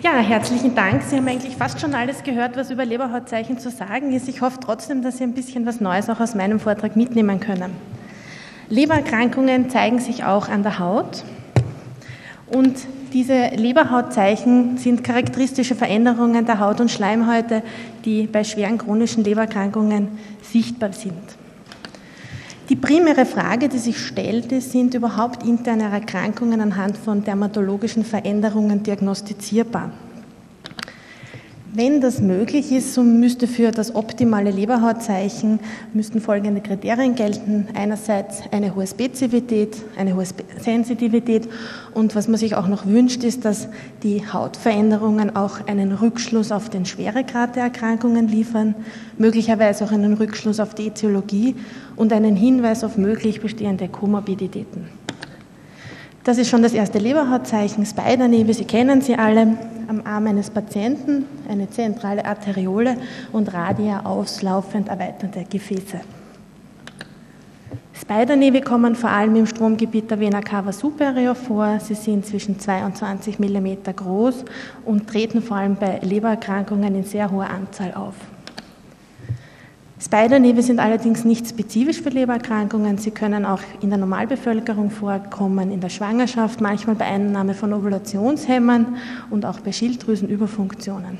Ja, herzlichen Dank. Sie haben eigentlich fast schon alles gehört, was über Leberhautzeichen zu sagen ist. Ich hoffe trotzdem, dass Sie ein bisschen was Neues auch aus meinem Vortrag mitnehmen können. Lebererkrankungen zeigen sich auch an der Haut. Und diese Leberhautzeichen sind charakteristische Veränderungen der Haut- und Schleimhäute, die bei schweren chronischen Lebererkrankungen sichtbar sind. Die primäre Frage, die sich stellte, sind überhaupt interne Erkrankungen anhand von dermatologischen Veränderungen diagnostizierbar? Wenn das möglich ist, so müsste für das optimale Leberhautzeichen müssten folgende Kriterien gelten. Einerseits eine hohe Spezifität, eine hohe Sensitivität und was man sich auch noch wünscht, ist, dass die Hautveränderungen auch einen Rückschluss auf den Schweregrad der Erkrankungen liefern, möglicherweise auch einen Rückschluss auf die Etiologie und einen Hinweis auf möglich bestehende Komorbiditäten. Das ist schon das erste Leberhautzeichen, Spider-Nebel, Sie kennen sie alle am Arm eines Patienten eine zentrale Arteriole und Radia auslaufend erweiterte Gefäße. Spider-Nevi kommen vor allem im Stromgebiet der Vena cava superior vor. Sie sind zwischen 2 und 20 mm groß und treten vor allem bei Lebererkrankungen in sehr hoher Anzahl auf. Spider-Nevi sind allerdings nicht spezifisch für Lebererkrankungen. Sie können auch in der Normalbevölkerung vorkommen, in der Schwangerschaft, manchmal bei Einnahme von Ovulationshemmern und auch bei Schilddrüsenüberfunktionen.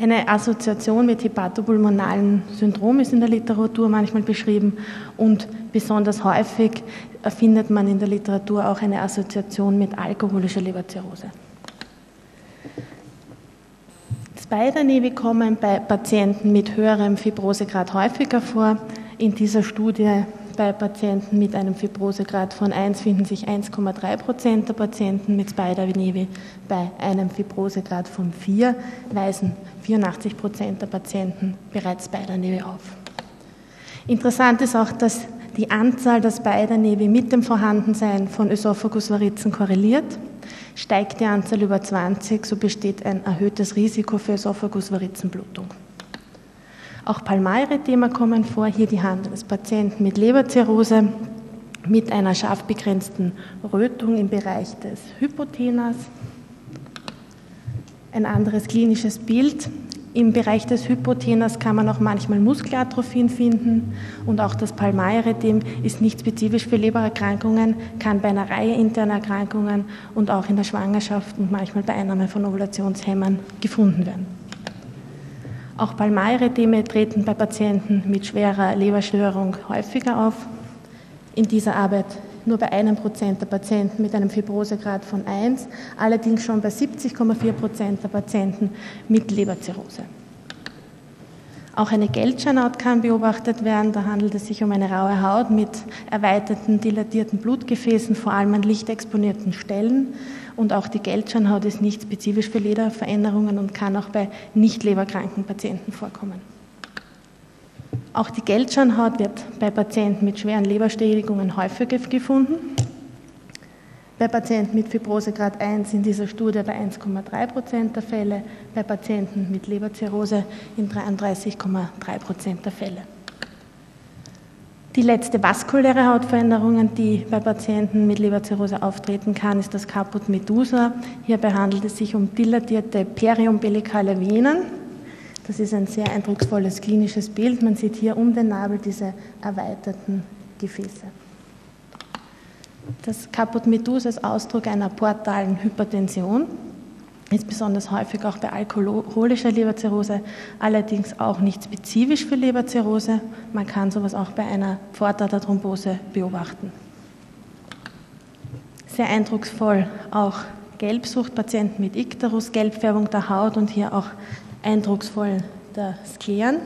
Eine Assoziation mit hepatopulmonalen Syndrom ist in der Literatur manchmal beschrieben und besonders häufig findet man in der Literatur auch eine Assoziation mit alkoholischer Leberzirrhose. Spider-Nevi kommen bei Patienten mit höherem Fibrosegrad häufiger vor. In dieser Studie bei Patienten mit einem Fibrosegrad von 1 finden sich 1,3 Prozent der Patienten mit Spider-Nevi. Bei einem Fibrosegrad von 4 weisen 84 Prozent der Patienten bereits Spider-Nevi auf. Interessant ist auch, dass die Anzahl der Spider-Nevi mit dem Vorhandensein von Ösophagusvarizen korreliert. Steigt die Anzahl über 20, so besteht ein erhöhtes Risiko für Esophagusvarizenblutung. Auch Palmarethema kommen vor, hier die Hand eines Patienten mit Leberzirrhose mit einer scharf begrenzten Rötung im Bereich des Hypothenas. Ein anderes klinisches Bild im Bereich des Hypothenas kann man auch manchmal Muskelatrophien finden und auch das Palmaerythem ist nicht spezifisch für Lebererkrankungen, kann bei einer Reihe interner Erkrankungen und auch in der Schwangerschaft und manchmal bei Einnahme von Ovulationshemmern gefunden werden. Auch Palmaerytheme treten bei Patienten mit schwerer Leberstörung häufiger auf. In dieser Arbeit nur bei einem Prozent der Patienten mit einem Fibrosegrad von 1, allerdings schon bei 70,4 Prozent der Patienten mit Leberzirrhose. Auch eine Geldscheinhaut kann beobachtet werden. Da handelt es sich um eine raue Haut mit erweiterten, dilatierten Blutgefäßen, vor allem an lichtexponierten Stellen. Und auch die Geldscheinhaut ist nicht spezifisch für Lederveränderungen und kann auch bei nicht leberkranken Patienten vorkommen. Auch die Geldscheinhaut wird bei Patienten mit schweren Leberschädigungen häufiger gefunden. Bei Patienten mit Fibrosegrad 1 in dieser Studie bei 1,3 Prozent der Fälle, bei Patienten mit Leberzirrhose in 33,3 Prozent der Fälle. Die letzte vaskuläre Hautveränderung, die bei Patienten mit Leberzirrhose auftreten kann, ist das Caput medusa. Hierbei handelt es sich um dilatierte periumbilikale Venen, das ist ein sehr eindrucksvolles klinisches Bild. Man sieht hier um den Nabel diese erweiterten Gefäße. Das Caput medusa ist Ausdruck einer portalen Hypertension, ist besonders häufig auch bei alkoholischer Leberzirrhose, allerdings auch nicht spezifisch für Leberzirrhose. Man kann sowas auch bei einer Vortaterthrombose beobachten. Sehr eindrucksvoll auch Gelbsucht, Patienten mit Ikterus, Gelbfärbung der Haut und hier auch eindrucksvoll der Skleren.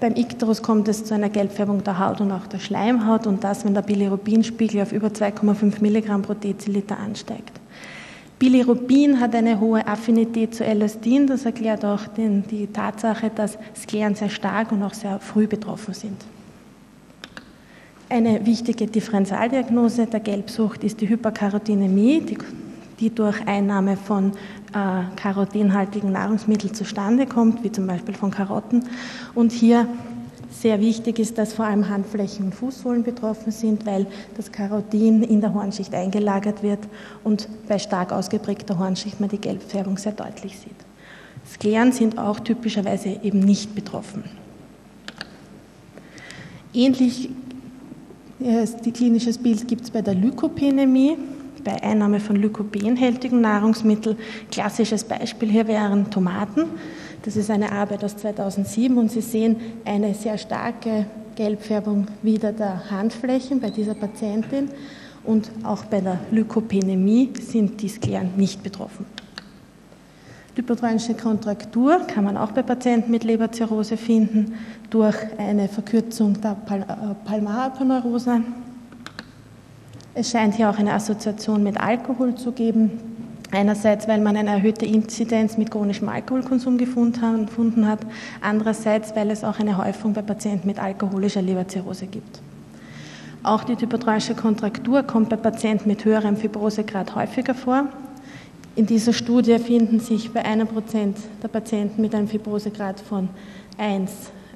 Beim Ikterus kommt es zu einer Gelbfärbung der Haut und auch der Schleimhaut und das, wenn der Bilirubinspiegel auf über 2,5 Milligramm pro Deziliter ansteigt. Bilirubin hat eine hohe Affinität zu Elastin, das erklärt auch den, die Tatsache, dass Skleren sehr stark und auch sehr früh betroffen sind. Eine wichtige Differentialdiagnose der Gelbsucht ist die Hyperkarotinämie, die die durch Einnahme von äh, karotinhaltigen Nahrungsmitteln zustande kommt, wie zum Beispiel von Karotten. Und hier Sehr wichtig ist, dass vor allem Handflächen und Fußsohlen betroffen sind, weil das Karotin in der Hornschicht eingelagert wird und bei stark ausgeprägter Hornschicht man die Gelbfärbung sehr deutlich sieht. Skleran sind auch typischerweise eben nicht betroffen. Ähnlich äh, klinisches Bild gibt es bei der Lykopenämie, bei Einnahme von lykopenhältigen Nahrungsmitteln. Klassisches Beispiel hier wären Tomaten. Das ist eine Arbeit aus 2007 und Sie sehen eine sehr starke Gelbfärbung wieder der Handflächen bei dieser Patientin und auch bei der Lykopenämie sind die Skleran nicht betroffen. Hypotronische Kontraktur kann man auch bei Patienten mit Leberzirrhose finden durch eine Verkürzung der Pal äh, Palmaraponeurose. Es scheint hier auch eine Assoziation mit Alkohol zu geben. Einerseits, weil man eine erhöhte Inzidenz mit chronischem Alkoholkonsum gefunden hat, andererseits, weil es auch eine Häufung bei Patienten mit alkoholischer Leberzirrhose gibt. Auch die typotroische Kontraktur kommt bei Patienten mit höherem Fibrosegrad häufiger vor. In dieser Studie finden sich bei einem Prozent der Patienten mit einem Fibrosegrad von 1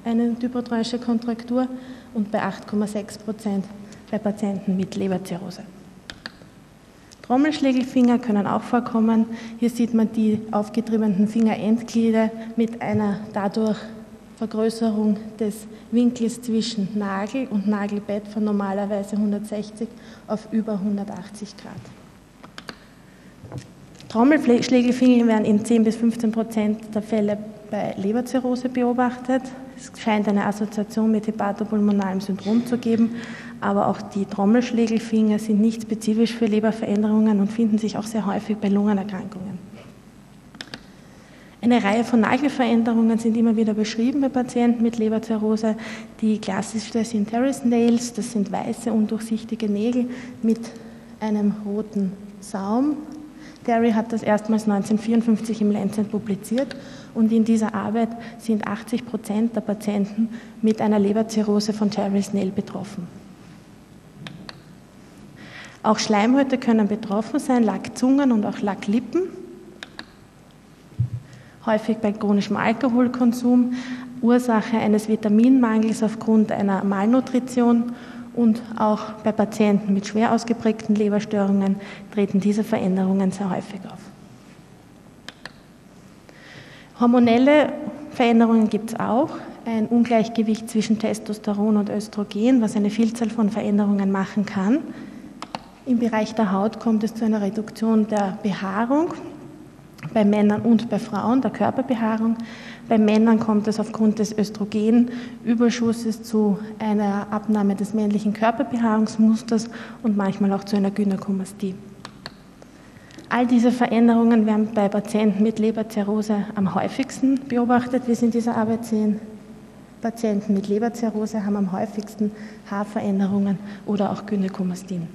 eine typotroische Kontraktur und bei 8,6 Prozent bei Patienten mit Leberzirrhose. Trommelschlägelfinger können auch vorkommen. Hier sieht man die aufgetriebenen Fingerendglieder mit einer dadurch Vergrößerung des Winkels zwischen Nagel und Nagelbett von normalerweise 160 auf über 180 Grad. Trommelschlägelfinger werden in 10 bis 15 Prozent der Fälle bei Leberzirrhose beobachtet. Es scheint eine Assoziation mit hepatopulmonalem Syndrom zu geben, aber auch die Trommelschlägelfinger sind nicht spezifisch für Leberveränderungen und finden sich auch sehr häufig bei Lungenerkrankungen. Eine Reihe von Nagelveränderungen sind immer wieder beschrieben bei Patienten mit Leberzirrhose. Die klassischste sind Terrace Nails, das sind weiße, undurchsichtige Nägel mit einem roten Saum Derry hat das erstmals 1954 im Lancet publiziert und in dieser Arbeit sind 80 Prozent der Patienten mit einer Leberzirrhose von Terry Snell betroffen. Auch Schleimhäute können betroffen sein, Lackzungen und auch Lacklippen. Häufig bei chronischem Alkoholkonsum, Ursache eines Vitaminmangels aufgrund einer Malnutrition und auch bei Patienten mit schwer ausgeprägten Leberstörungen treten diese Veränderungen sehr häufig auf. Hormonelle Veränderungen gibt es auch. Ein Ungleichgewicht zwischen Testosteron und Östrogen, was eine Vielzahl von Veränderungen machen kann. Im Bereich der Haut kommt es zu einer Reduktion der Behaarung bei Männern und bei Frauen, der Körperbehaarung. Bei Männern kommt es aufgrund des Östrogenüberschusses zu einer Abnahme des männlichen Körperbehaarungsmusters und manchmal auch zu einer Gynäkomastie. All diese Veränderungen werden bei Patienten mit Leberzirrhose am häufigsten beobachtet, wie Sie in dieser Arbeit sehen. Patienten mit Leberzirrhose haben am häufigsten Haarveränderungen oder auch Gynäkomastien.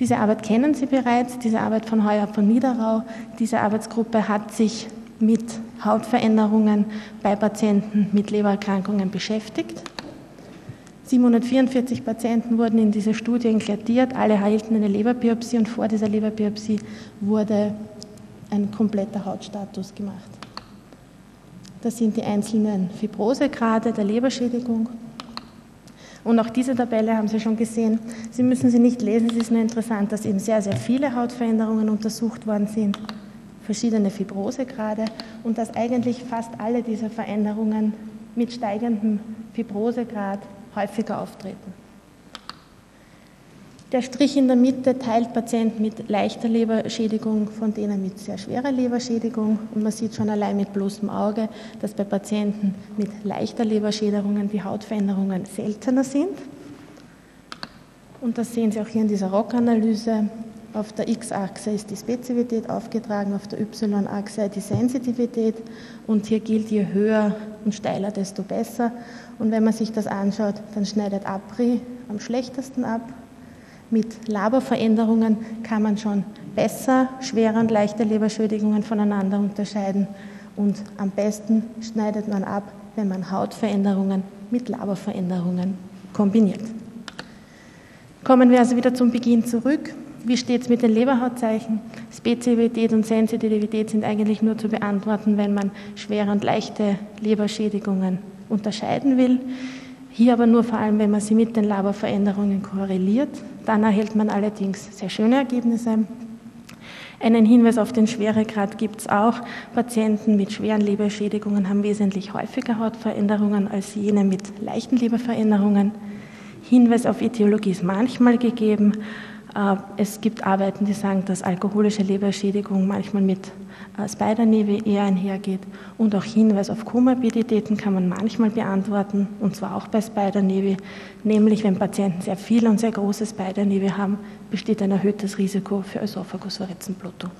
Diese Arbeit kennen Sie bereits, diese Arbeit von Heuer von Niederau. Diese Arbeitsgruppe hat sich mit Hautveränderungen bei Patienten mit Lebererkrankungen beschäftigt. 744 Patienten wurden in diese Studie inkludiert, alle erhielten eine Leberbiopsie und vor dieser Leberbiopsie wurde ein kompletter Hautstatus gemacht. Das sind die einzelnen Fibrosegrade der Leberschädigung. Und auch diese Tabelle haben Sie schon gesehen. Sie müssen sie nicht lesen, es ist nur interessant, dass eben sehr, sehr viele Hautveränderungen untersucht worden sind verschiedene Fibrosegrade und dass eigentlich fast alle dieser Veränderungen mit steigendem Fibrosegrad häufiger auftreten. Der Strich in der Mitte teilt Patienten mit leichter Leberschädigung von denen mit sehr schwerer Leberschädigung. Und man sieht schon allein mit bloßem Auge, dass bei Patienten mit leichter Leberschädigungen die Hautveränderungen seltener sind. Und das sehen Sie auch hier in dieser ROC-Analyse. Auf der X-Achse ist die Spezifität aufgetragen, auf der Y-Achse die Sensitivität und hier gilt, je höher und steiler, desto besser. Und wenn man sich das anschaut, dann schneidet APRI am schlechtesten ab. Mit Laberveränderungen kann man schon besser schwere und leichte Leberschädigungen voneinander unterscheiden und am besten schneidet man ab, wenn man Hautveränderungen mit Laberveränderungen kombiniert. Kommen wir also wieder zum Beginn zurück. Wie steht es mit den Leberhautzeichen? Spezifität und Sensitivität sind eigentlich nur zu beantworten, wenn man schwere und leichte Leberschädigungen unterscheiden will. Hier aber nur vor allem, wenn man sie mit den Laborveränderungen korreliert. Dann erhält man allerdings sehr schöne Ergebnisse. Einen Hinweis auf den Schweregrad gibt es auch. Patienten mit schweren Leberschädigungen haben wesentlich häufiger Hautveränderungen als jene mit leichten Leberveränderungen. Hinweis auf Etiologie ist manchmal gegeben. Äh, es gibt Arbeiten, die sagen, dass alkoholische Leberschädigung manchmal mit äh, Spider-Nevi eher einhergeht. Und auch Hinweis auf Komorbiditäten kann man manchmal beantworten, und zwar auch bei Spider-Nevi. Nämlich, wenn Patienten sehr viel und sehr große Spider-Nevi haben, besteht ein erhöhtes Risiko für Ösophagusvarizenblutung.